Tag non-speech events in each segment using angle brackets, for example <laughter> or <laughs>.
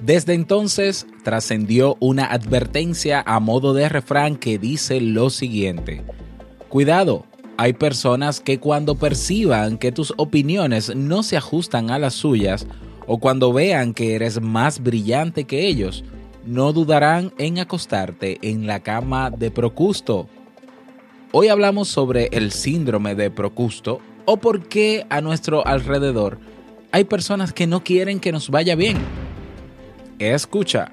Desde entonces trascendió una advertencia a modo de refrán que dice lo siguiente. Cuidado, hay personas que cuando perciban que tus opiniones no se ajustan a las suyas o cuando vean que eres más brillante que ellos, no dudarán en acostarte en la cama de Procusto. Hoy hablamos sobre el síndrome de Procusto o por qué a nuestro alrededor hay personas que no quieren que nos vaya bien. Escucha.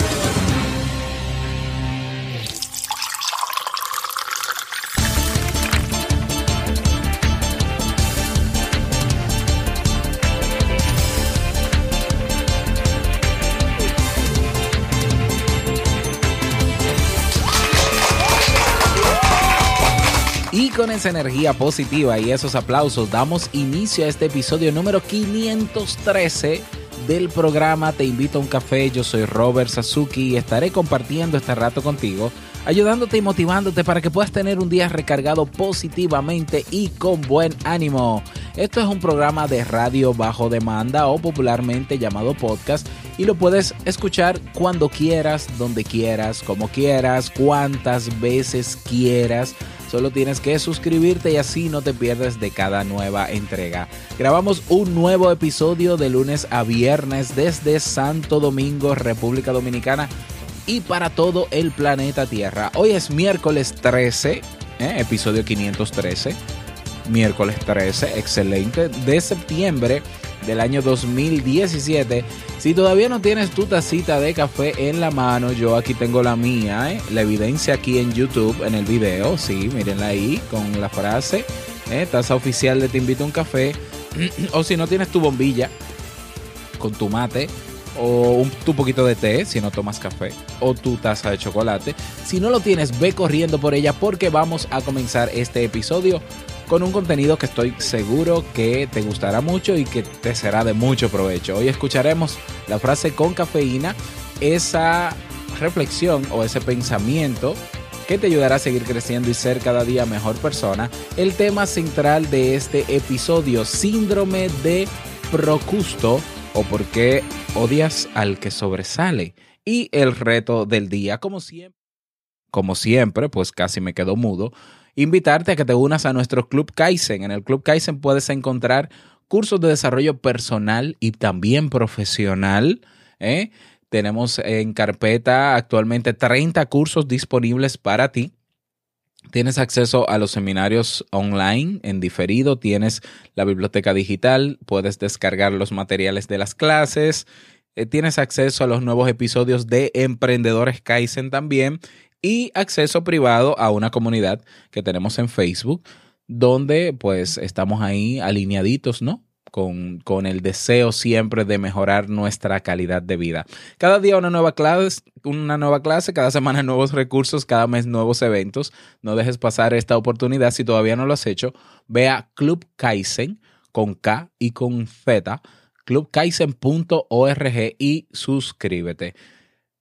Con esa energía positiva y esos aplausos damos inicio a este episodio número 513 del programa Te invito a un café. Yo soy Robert Sasuki y estaré compartiendo este rato contigo, ayudándote y motivándote para que puedas tener un día recargado positivamente y con buen ánimo. Esto es un programa de radio bajo demanda o popularmente llamado podcast y lo puedes escuchar cuando quieras, donde quieras, como quieras, cuantas veces quieras Solo tienes que suscribirte y así no te pierdes de cada nueva entrega. Grabamos un nuevo episodio de lunes a viernes desde Santo Domingo, República Dominicana y para todo el planeta Tierra. Hoy es miércoles 13, ¿eh? episodio 513. Miércoles 13, excelente, de septiembre del año 2017. Si todavía no tienes tu tacita de café en la mano, yo aquí tengo la mía, ¿eh? la evidencia aquí en YouTube, en el video, sí, mírenla ahí con la frase, ¿eh? taza oficial de Te invito a un café. <clears throat> o si no tienes tu bombilla con tu mate, o un, tu poquito de té si no tomas café o tu taza de chocolate. Si no lo tienes, ve corriendo por ella porque vamos a comenzar este episodio con un contenido que estoy seguro que te gustará mucho y que te será de mucho provecho. Hoy escucharemos la frase con cafeína, esa reflexión o ese pensamiento que te ayudará a seguir creciendo y ser cada día mejor persona. El tema central de este episodio, síndrome de Procusto o por qué odias al que sobresale. Y el reto del día, como siempre, como siempre, pues casi me quedo mudo invitarte a que te unas a nuestro Club Kaizen. En el Club Kaizen puedes encontrar cursos de desarrollo personal y también profesional. ¿eh? Tenemos en carpeta actualmente 30 cursos disponibles para ti. Tienes acceso a los seminarios online en diferido, tienes la biblioteca digital, puedes descargar los materiales de las clases, eh, tienes acceso a los nuevos episodios de Emprendedores Kaizen también y acceso privado a una comunidad que tenemos en Facebook, donde pues estamos ahí alineaditos, ¿no? Con, con, el deseo siempre de mejorar nuestra calidad de vida. Cada día una nueva clase, una nueva clase, cada semana <laughs> nuevos recursos, cada mes nuevos eventos. No dejes pasar esta oportunidad. Si todavía no lo has hecho, ve a Club Kaizen con K y con Z, clubkaizen.org y suscríbete.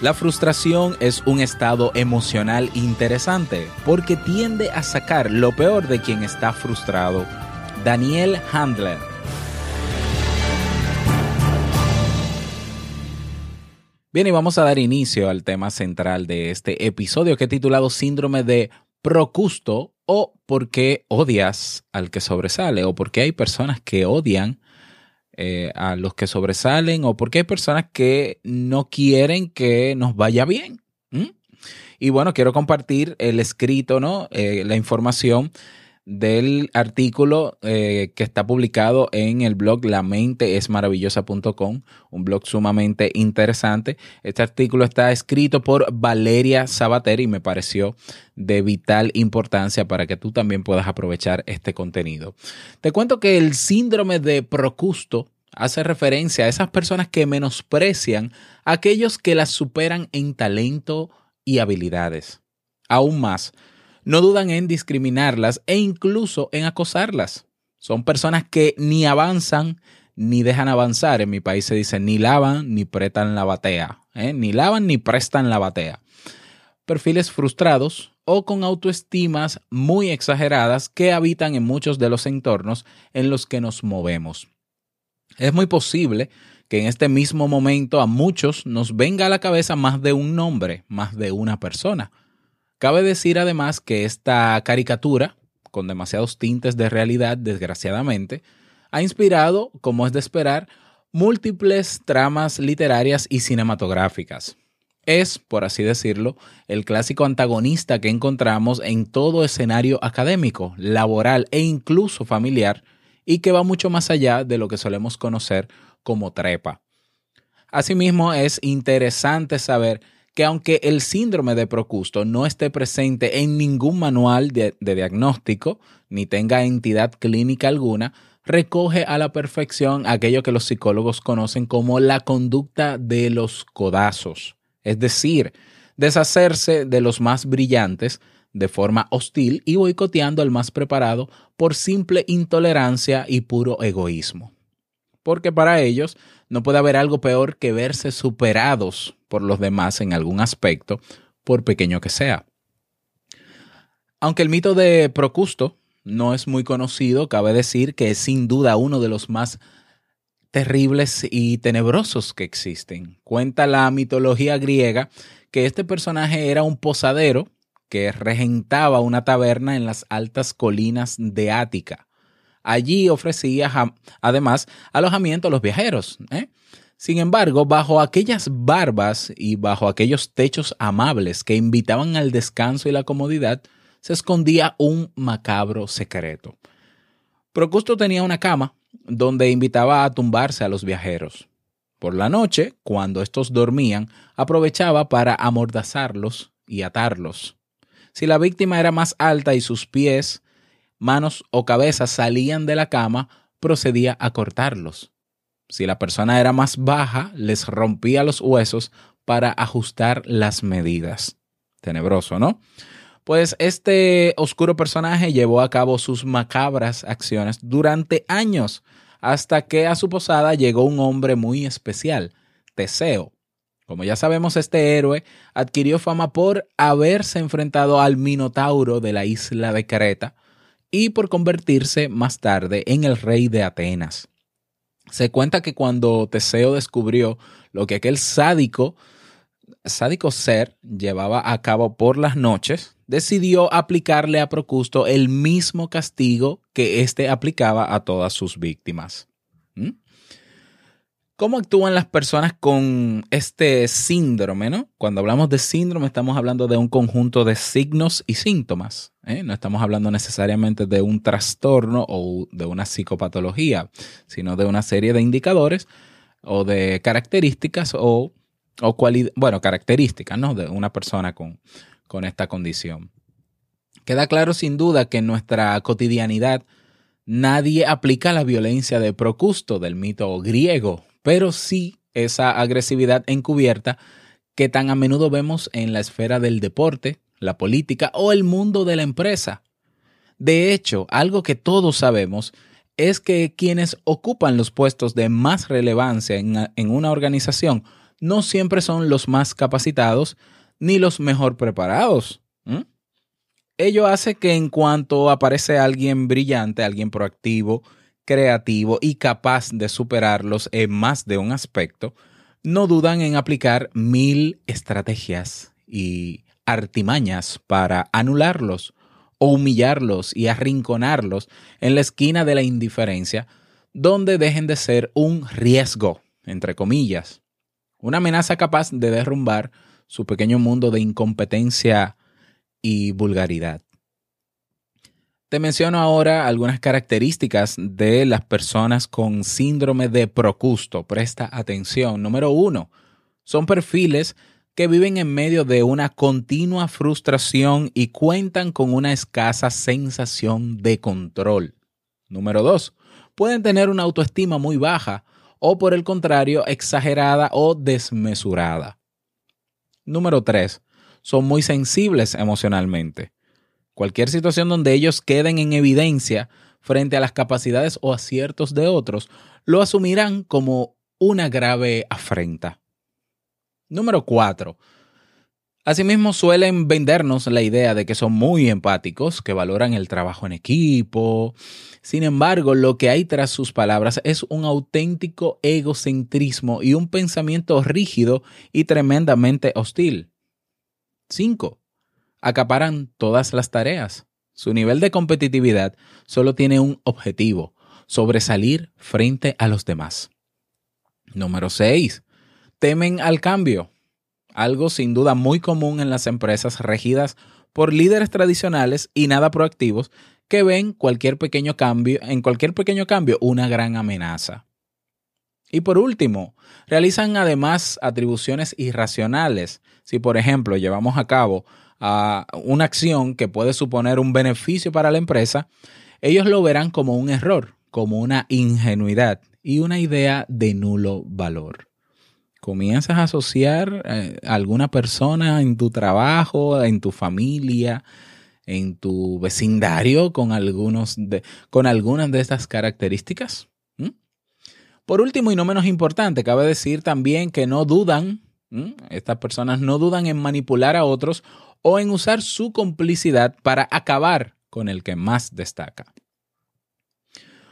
La frustración es un estado emocional interesante porque tiende a sacar lo peor de quien está frustrado. Daniel Handler. Bien, y vamos a dar inicio al tema central de este episodio que he titulado Síndrome de Procusto o por qué odias al que sobresale o por qué hay personas que odian eh, a los que sobresalen o porque hay personas que no quieren que nos vaya bien. Y bueno, quiero compartir el escrito, ¿no? Eh, la información del artículo eh, que está publicado en el blog lamenteesmaravillosa.com, un blog sumamente interesante. Este artículo está escrito por Valeria Sabater y me pareció de vital importancia para que tú también puedas aprovechar este contenido. Te cuento que el síndrome de Procusto hace referencia a esas personas que menosprecian a aquellos que las superan en talento y habilidades. Aún más, no dudan en discriminarlas e incluso en acosarlas. Son personas que ni avanzan ni dejan avanzar. En mi país se dice ni lavan ni prestan la batea. ¿eh? Ni lavan ni prestan la batea. Perfiles frustrados o con autoestimas muy exageradas que habitan en muchos de los entornos en los que nos movemos. Es muy posible que en este mismo momento a muchos nos venga a la cabeza más de un nombre, más de una persona. Cabe decir además que esta caricatura, con demasiados tintes de realidad, desgraciadamente, ha inspirado, como es de esperar, múltiples tramas literarias y cinematográficas. Es, por así decirlo, el clásico antagonista que encontramos en todo escenario académico, laboral e incluso familiar, y que va mucho más allá de lo que solemos conocer como trepa. Asimismo, es interesante saber que aunque el síndrome de Procusto no esté presente en ningún manual de, diagnóstico ni tenga entidad clínica alguna, recoge a la perfección aquello que los psicólogos conocen como la conducta de los codazos, es decir, deshacerse de los más brillantes de forma hostil y boicoteando al más preparado por simple intolerancia y puro egoísmo. Porque para ellos no puede haber algo peor que verse superados por los demás en algún aspecto, por pequeño que sea. Aunque el mito de Procusto no es muy conocido, cabe decir que es sin duda uno de los más terribles y tenebrosos que existen. Cuenta la mitología griega que este personaje era un posadero que regentaba una taberna en las altas colinas de Ática. Allí ofrecía además alojamiento a los viajeros. ¿eh? Sin embargo, bajo aquellas barbas y bajo aquellos techos amables que invitaban al descanso y la comodidad, se escondía un macabro secreto. Procusto tenía una cama donde invitaba a tumbarse a los viajeros. Por la noche, cuando estos dormían, aprovechaba para amordazarlos y atarlos. Si la víctima era más alta y sus pies, manos o cabezas salían de la cama, procedía a cortarlos. Si la persona era más baja, les rompía los huesos para ajustar las medidas. Tenebroso, ¿no? Pues este oscuro personaje llevó a cabo sus macabras acciones durante años, hasta que a su posada llegó un hombre muy especial, Teseo. Como ya sabemos, este héroe adquirió fama por haberse enfrentado al Minotauro de la isla de Creta y por convertirse más tarde en el rey de Atenas. Se cuenta que cuando Teseo descubrió lo que aquel sádico, sádico ser llevaba a cabo por las noches, decidió aplicarle a Procusto el mismo castigo que éste aplicaba a todas sus víctimas. ¿Mm? ¿Cómo actúan las personas con este síndrome? ¿no? Cuando hablamos de síndrome estamos hablando de un conjunto de signos y síntomas. ¿eh? No estamos hablando necesariamente de un trastorno o de una psicopatología, sino de una serie de indicadores o de características o, o bueno, características ¿no? de una persona con, con esta condición. Queda claro sin duda que en nuestra cotidianidad nadie aplica la violencia de Procusto del mito griego pero sí esa agresividad encubierta que tan a menudo vemos en la esfera del deporte, la política o el mundo de la empresa. De hecho, algo que todos sabemos es que quienes ocupan los puestos de más relevancia en, una organización no siempre son los más capacitados ni los mejor preparados. Ello hace que en cuanto aparece alguien brillante, alguien proactivo, creativo y capaz de superarlos en más de un aspecto, no dudan en aplicar mil estrategias y artimañas para anularlos o humillarlos y arrinconarlos en la esquina de la indiferencia, donde dejen de ser un riesgo, entre comillas, una amenaza capaz de derrumbar su pequeño mundo de incompetencia y vulgaridad. Te menciono ahora algunas características de las personas con síndrome de Procusto. Presta atención. Número uno, son perfiles que viven en medio de una continua frustración y cuentan con una escasa sensación de control. Número dos, pueden tener una autoestima muy baja o por el contrario exagerada o desmesurada. Número tres, son muy sensibles emocionalmente. Cualquier situación donde ellos queden en evidencia frente a las capacidades o aciertos de otros, lo asumirán como una grave afrenta. Número 4. Asimismo, suelen vendernos la idea de que son muy empáticos, que valoran el trabajo en equipo. Sin embargo, lo que hay tras sus palabras es un auténtico egocentrismo y un pensamiento rígido y tremendamente hostil. 5 acaparan todas las tareas. Su nivel de competitividad solo tiene un objetivo, sobresalir frente a los demás. Número 6. Temen al cambio. Algo sin duda muy común en las empresas regidas por líderes tradicionales y nada proactivos que ven cualquier pequeño cambio, en cualquier pequeño cambio una gran amenaza. Y por último, realizan además atribuciones irracionales. Si por ejemplo llevamos a cabo a una acción que puede suponer un beneficio para la empresa, ellos lo verán como un error, como una ingenuidad y una idea de nulo valor. Comienzas a asociar a eh, alguna persona en tu trabajo, en tu familia, en tu vecindario con, algunos de, con algunas de estas características. Por último y no menos importante, cabe decir también que no dudan, estas personas no dudan en manipular a otros o en usar su complicidad para acabar con el que más destaca.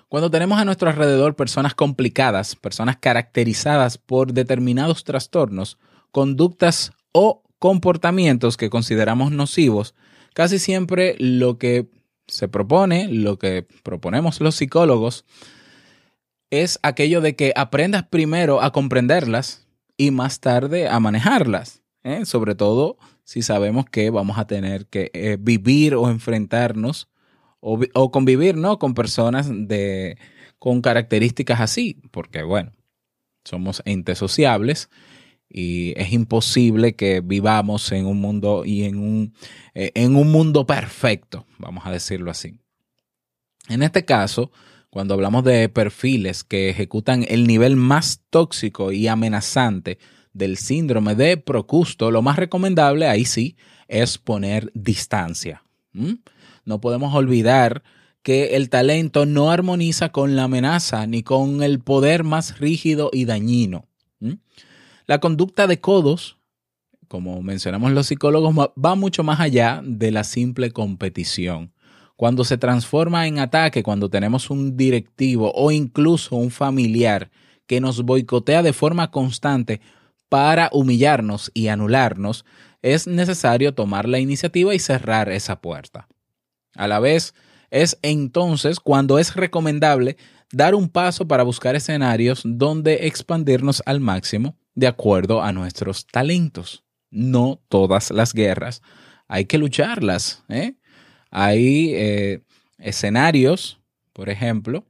Cuando tenemos a nuestro alrededor personas complicadas, personas caracterizadas por determinados trastornos, conductas o comportamientos que consideramos nocivos, casi siempre lo que se propone, lo que proponemos los psicólogos, es aquello de que aprendas primero a comprenderlas y más tarde a manejarlas. ¿eh? sobre todo si sabemos que vamos a tener que eh, vivir o enfrentarnos o, convivir ¿no? con personas de, con características así, porque bueno, somos entes sociables y es imposible que vivamos en un mundo y en un, eh, en un mundo perfecto, vamos a decirlo así. En este caso, cuando hablamos de perfiles que ejecutan el nivel más tóxico y amenazante del síndrome de Procusto, lo más recomendable ahí sí es poner distancia. No podemos olvidar que el talento no armoniza con la amenaza ni con el poder más rígido y dañino. La conducta de codos, como mencionamos los psicólogos, va mucho más allá de la simple competición. Cuando se transforma en ataque, cuando tenemos un directivo o incluso un familiar que nos boicotea de forma constante para humillarnos y anularnos, es necesario tomar la iniciativa y cerrar esa puerta. A la vez, es entonces cuando es recomendable dar un paso para buscar escenarios donde expandirnos al máximo de acuerdo a nuestros talentos. No todas las guerras, hay que lucharlas. ¿eh? Hay eh, escenarios, por ejemplo,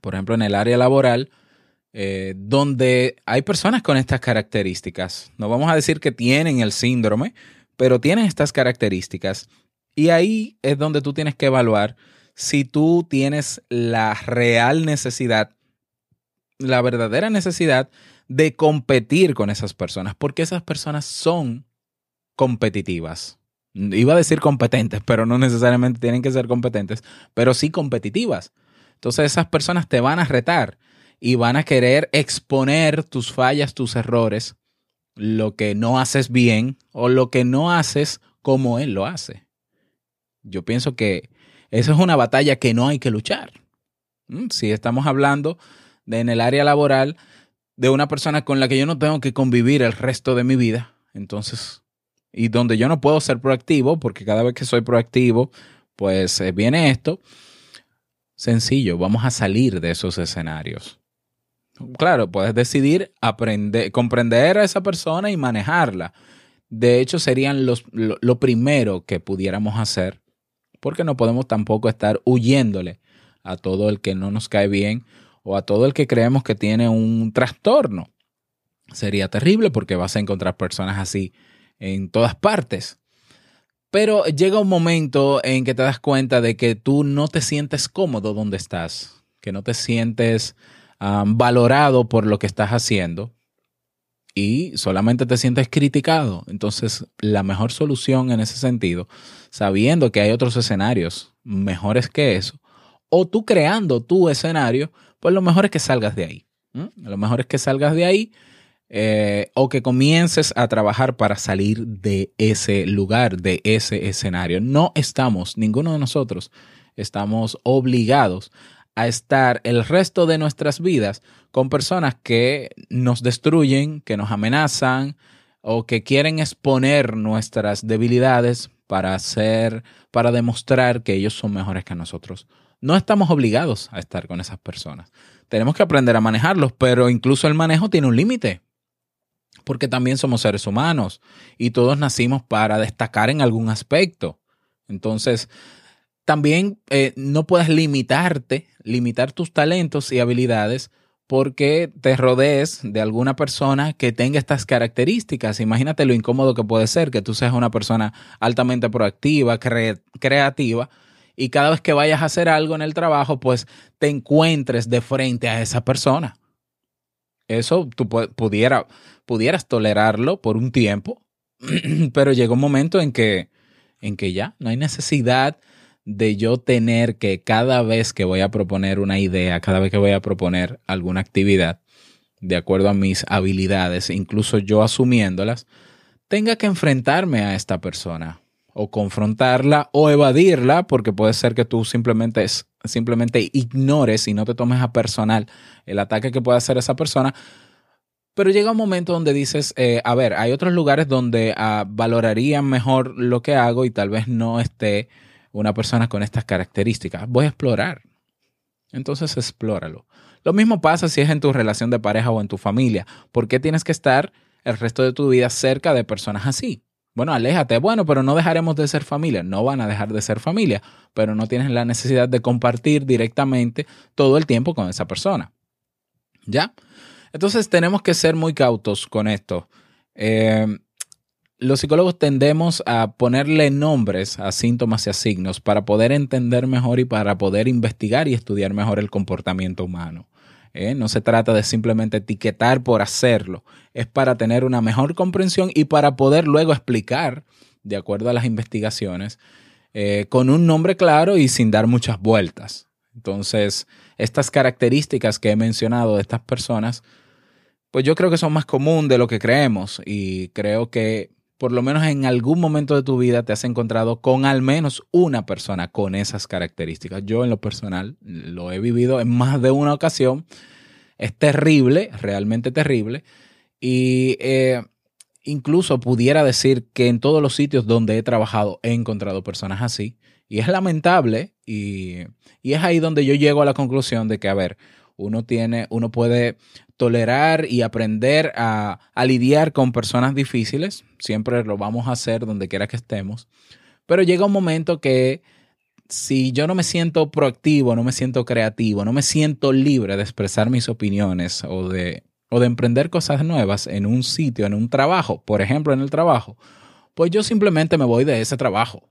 por ejemplo en el área laboral, eh, donde hay personas con estas características. No vamos a decir que tienen el síndrome, pero tienen estas características. Y ahí es donde tú tienes que evaluar si tú tienes la real necesidad, la verdadera necesidad de competir con esas personas, porque esas personas son competitivas. Iba a decir competentes, pero no necesariamente tienen que ser competentes, pero sí competitivas. Entonces esas personas te van a retar y van a querer exponer tus fallas, tus errores, lo que no haces bien o lo que no haces como él lo hace. Yo pienso que esa es una batalla que no hay que luchar. Mm, si estamos hablando de en el área laboral de una persona con la que yo no tengo que convivir el resto de mi vida, entonces, y donde yo no puedo ser proactivo, porque cada vez que soy proactivo, pues eh, viene esto, Sencillo, vamos a salir de esos escenarios. Claro, puedes decidir aprender, comprender a esa persona y manejarla. De hecho, serían los, lo, lo primero que pudiéramos hacer, porque no podemos tampoco estar huyéndole a todo el que no nos cae bien o a todo el que creemos que tiene un trastorno. Sería terrible porque vas a encontrar personas así en todas partes. Pero llega un momento en que te das cuenta de que tú no te sientes cómodo donde estás, que no te sientes valorado por lo que estás haciendo y solamente te sientes criticado. Entonces, la mejor solución en ese sentido, sabiendo que hay otros escenarios mejores que eso, o tú creando tu escenario, pues lo mejor es que salgas de ahí. Lo mejor es que salgas de ahí eh, o que comiences a trabajar para salir de ese lugar, de ese escenario. No estamos, ninguno de nosotros, estamos obligados a estar el resto de nuestras vidas con personas que nos destruyen, que nos amenazan o que quieren exponer nuestras debilidades para hacer, para demostrar que ellos son mejores que nosotros. No estamos obligados a estar con esas personas. Tenemos que aprender a manejarlos, pero incluso el manejo tiene un límite. Porque también somos seres humanos y todos nacimos para destacar en algún aspecto. Entonces, también eh, no puedes limitarte, limitar tus talentos y habilidades porque te rodees de alguna persona que tenga estas características. Imagínate lo incómodo que puede ser que tú seas una persona altamente proactiva, creativa, y cada vez que vayas a hacer algo en el trabajo, pues te encuentres de frente a esa persona. Eso tú pudiera, pudieras tolerarlo por un tiempo, <clears throat> pero llega un momento en que, en que ya no hay necesidad de yo tener que cada vez que voy a proponer una idea, cada vez que voy a proponer alguna actividad, de acuerdo a mis habilidades, incluso yo asumiéndolas, tenga que enfrentarme a esta persona o confrontarla o evadirla, porque puede ser que tú simplemente, simplemente ignores y no te tomes a personal el ataque que puede hacer esa persona. Pero llega un momento donde dices, eh, a ver, hay otros lugares donde uh, valorarían mejor lo que hago y tal vez no esté una persona con estas características. Voy a explorar. Entonces explóralo. Lo mismo pasa si es en tu relación de pareja o en tu familia. ¿Por qué tienes que estar el resto de tu vida cerca de personas así? Bueno, aléjate. Bueno, pero no dejaremos de ser familia. No van a dejar de ser familia, pero no tienes la necesidad de compartir directamente todo el tiempo con esa persona. ¿Ya? Entonces tenemos que ser muy cautos con esto. Eh, los psicólogos tendemos a ponerle nombres a síntomas y a signos para poder entender mejor y para poder investigar y estudiar mejor el comportamiento humano. ¿eh? No se trata de simplemente etiquetar por hacerlo, es para tener una mejor comprensión y para poder luego explicar, de acuerdo a las investigaciones, eh, con un nombre claro y sin dar muchas vueltas. Entonces, estas características que he mencionado de estas personas, pues yo creo que son más común de lo que creemos y creo que por lo menos en algún momento de tu vida te has encontrado con al menos una persona con esas características. Yo en lo personal lo he vivido en más de una ocasión. Es terrible, realmente terrible. Y eh, incluso pudiera decir que en todos los sitios donde he trabajado he encontrado personas así. Y es lamentable y, y es ahí donde yo llego a la conclusión de que, a ver, uno tiene, uno puede tolerar y aprender a, lidiar con personas difíciles. Siempre lo vamos a hacer donde quiera que estemos. Pero llega un momento que si yo no me siento proactivo, no me siento creativo, no me siento libre de expresar mis opiniones o de, o de emprender cosas nuevas en un sitio, en un trabajo, por ejemplo, en el trabajo, pues yo simplemente me voy de ese trabajo.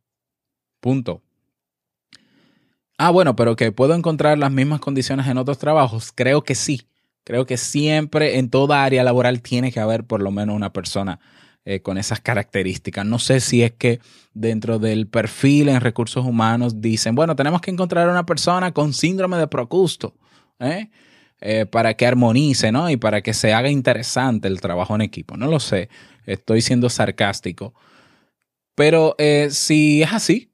Punto. Ah, bueno, pero que puedo encontrar las mismas condiciones en otros trabajos. Creo que sí. Creo que siempre en toda área laboral tiene que haber por lo menos una persona eh, con esas características. No sé si es que dentro del perfil en recursos humanos dicen, bueno, tenemos que encontrar una persona con síndrome de Procusto ¿eh? Eh, para que armonice, ¿no? Y para que se haga interesante el trabajo en equipo. No lo sé, estoy siendo sarcástico. Pero si es así,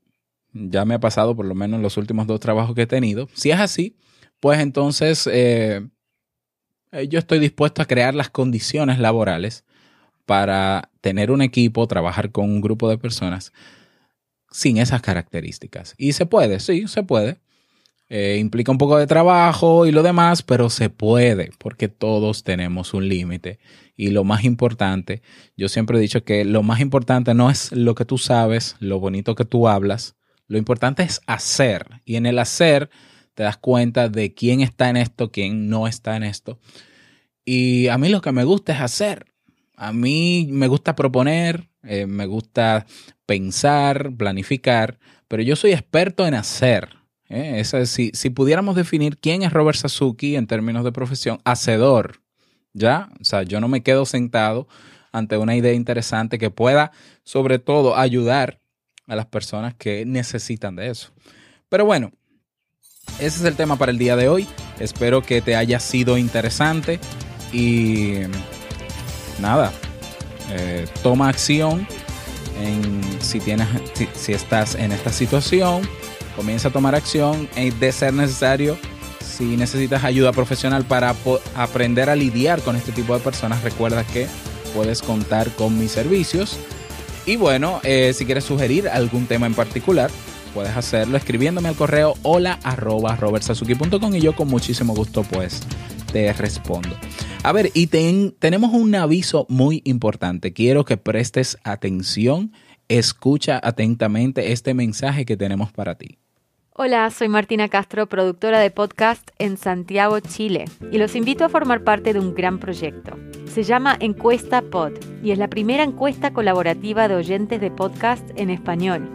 ya me ha pasado por lo menos los últimos dos trabajos que he tenido. Si es así, pues entonces eh, yo estoy dispuesto a crear las condiciones laborales para tener un equipo, trabajar con un grupo de personas sin esas características. Y se puede, sí, se puede. Eh, implica un poco de trabajo y lo demás, pero se puede porque todos tenemos un límite. Y lo más importante, yo siempre he dicho que lo más importante no es lo que tú sabes, lo bonito que tú hablas, lo importante es hacer. Y en el hacer te das cuenta de quién está en esto, quién no está en esto. Y a mí lo que me gusta es hacer. A mí me gusta proponer, eh, me gusta pensar, planificar, pero yo soy experto en hacer. ¿eh? si, si, pudiéramos definir quién es Robert Sasuki en términos de profesión, hacedor. ¿Ya? O sea, yo no me quedo sentado ante una idea interesante que pueda, sobre todo, ayudar a las personas que necesitan de eso. Pero bueno, ese es el tema para el día de hoy. Espero que te haya sido interesante y nada, eh, toma acción si, tienes, si, estás en esta situación, comienza a tomar acción de ser necesario. Si necesitas ayuda profesional para aprender a lidiar con este tipo de personas, recuerda que puedes contar con mis servicios. Y bueno, eh, si quieres sugerir algún tema en particular, puedes hacerlo escribiéndome al correo hola arroba y yo con muchísimo gusto pues te respondo. A ver, y tenemos un aviso muy importante. Quiero que prestes atención, escucha atentamente este mensaje que tenemos para ti. Hola, soy Martina Castro, productora de podcast en Santiago, Chile, y los invito a formar parte de un gran proyecto. Se llama Encuesta Pod y es la primera encuesta colaborativa de oyentes de podcast en español.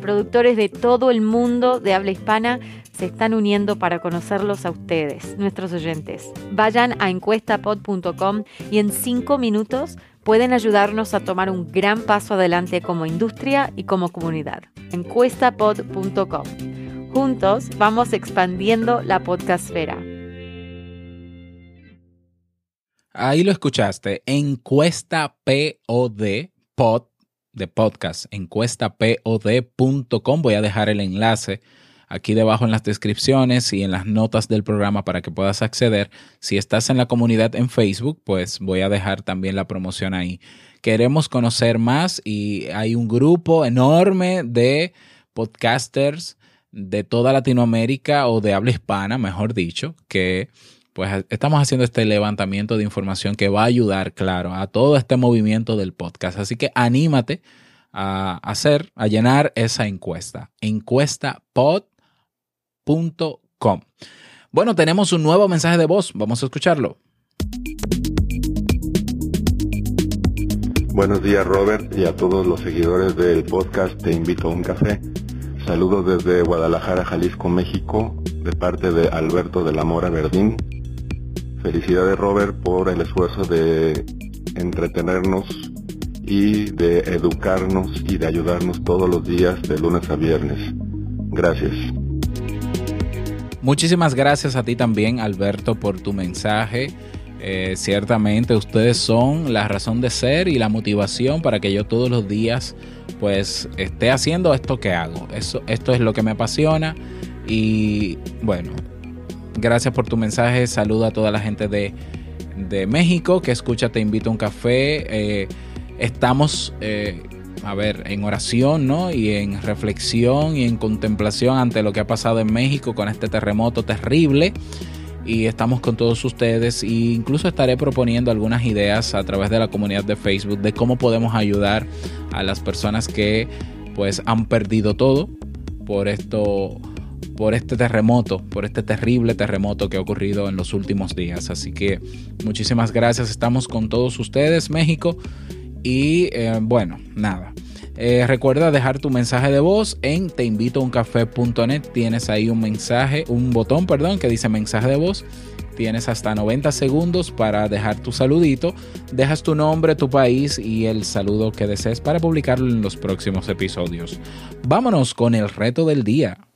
Productores de todo el mundo de habla hispana se están uniendo para conocerlos a ustedes, nuestros oyentes. Vayan a encuestapod.com y en cinco minutos pueden ayudarnos a tomar un gran paso adelante como industria y como comunidad. encuestapod.com Juntos vamos expandiendo la podcastfera. Ahí lo escuchaste. Encuesta POD, pod, de podcast, encuestapod.com. Voy a dejar el enlace aquí debajo en las descripciones y en las notas del programa para que puedas acceder. Si estás en la comunidad en Facebook, pues voy a dejar también la promoción ahí. Queremos conocer más y hay un grupo enorme de podcasters de toda Latinoamérica o de habla hispana, mejor dicho, que pues estamos haciendo este levantamiento de información que va a ayudar, claro, a todo este movimiento del podcast. Así que anímate a hacer, a llenar esa encuesta. Encuestapod.com. Bueno, tenemos un nuevo mensaje de voz. Vamos a escucharlo. Buenos días, Robert, y a todos los seguidores del podcast Te invito a un café. Saludos desde Guadalajara, Jalisco, México, de parte de Alberto de la Mora Verdín. Felicidades Robert por el esfuerzo de entretenernos y de educarnos y de ayudarnos todos los días de lunes a viernes. Gracias. Muchísimas gracias a ti también, Alberto, por tu mensaje. Eh, ciertamente ustedes son la razón de ser y la motivación para que yo todos los días pues esté haciendo esto que hago. Eso, esto es lo que me apasiona y bueno, gracias por tu mensaje. Saludo a toda la gente de, México que escucha Te invito a un café. Eh, estamos, eh, a ver, en oración, ¿no? Y en reflexión y en contemplación ante lo que ha pasado en México con este terremoto terrible y estamos con todos ustedes e incluso estaré proponiendo algunas ideas a través de la comunidad de Facebook de cómo podemos ayudar a las personas que pues han perdido todo por esto por este terremoto, por este terrible terremoto que ha ocurrido en los últimos días. Así que muchísimas gracias, estamos con todos ustedes, México. Y eh, bueno, nada. Eh, recuerda dejar tu mensaje de voz en teinvitouncafé.net. Tienes ahí un mensaje, un botón, perdón, que dice mensaje de voz. Tienes hasta 90 segundos para dejar tu saludito. Dejas tu nombre, tu país y el saludo que desees para publicarlo en los próximos episodios. Vámonos con el reto del día.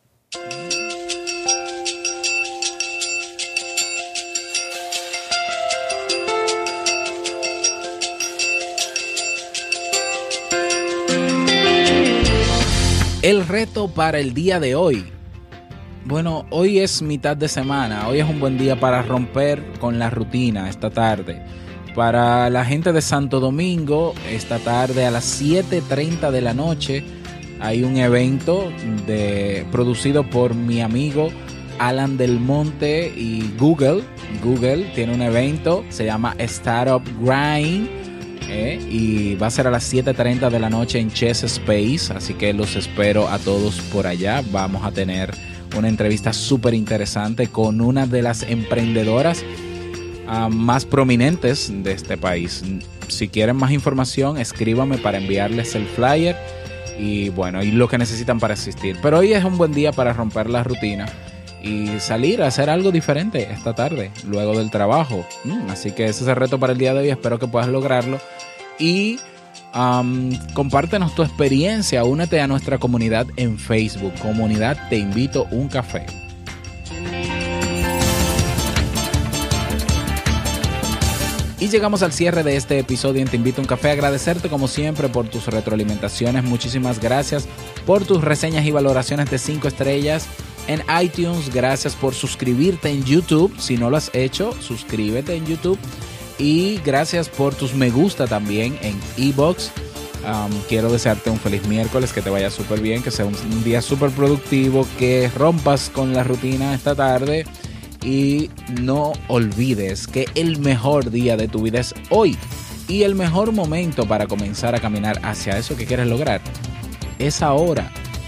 El reto para el día de hoy. Bueno, hoy es mitad de semana, hoy es un buen día para romper con la rutina esta tarde. Para la gente de Santo Domingo, esta tarde a las 7.30 de la noche hay un evento de, producido por mi amigo Alan del Monte y Google. Google tiene un evento, se llama Startup Grind. Eh, y va a ser a las 7.30 de la noche en Chess Space, así que los espero a todos por allá. Vamos a tener una entrevista súper interesante con una de las emprendedoras uh, más prominentes de este país. Si quieren más información, escríbame para enviarles el flyer y bueno, y lo que necesitan para asistir. Pero hoy es un buen día para romper la rutina y salir a hacer algo diferente esta tarde, luego del trabajo. Mm, así que ese es el reto para el día de hoy, espero que puedas lograrlo. Y compártenos tu experiencia, únete a nuestra comunidad en Facebook, comunidad Te Invito un Café. Y llegamos al cierre de este episodio en Te Invito a un Café. Agradecerte como siempre por tus retroalimentaciones. Muchísimas gracias por tus reseñas y valoraciones de 5 estrellas en iTunes. Gracias por suscribirte en YouTube. Si no lo has hecho, suscríbete en YouTube. Y gracias por tus me gusta también en Ebox. Um, quiero desearte un feliz miércoles, que te vaya súper bien, que sea un día súper productivo, que rompas con la rutina esta tarde y no olvides que el mejor día de tu vida es hoy. Y el mejor momento para comenzar a caminar hacia eso que quieres lograr es ahora.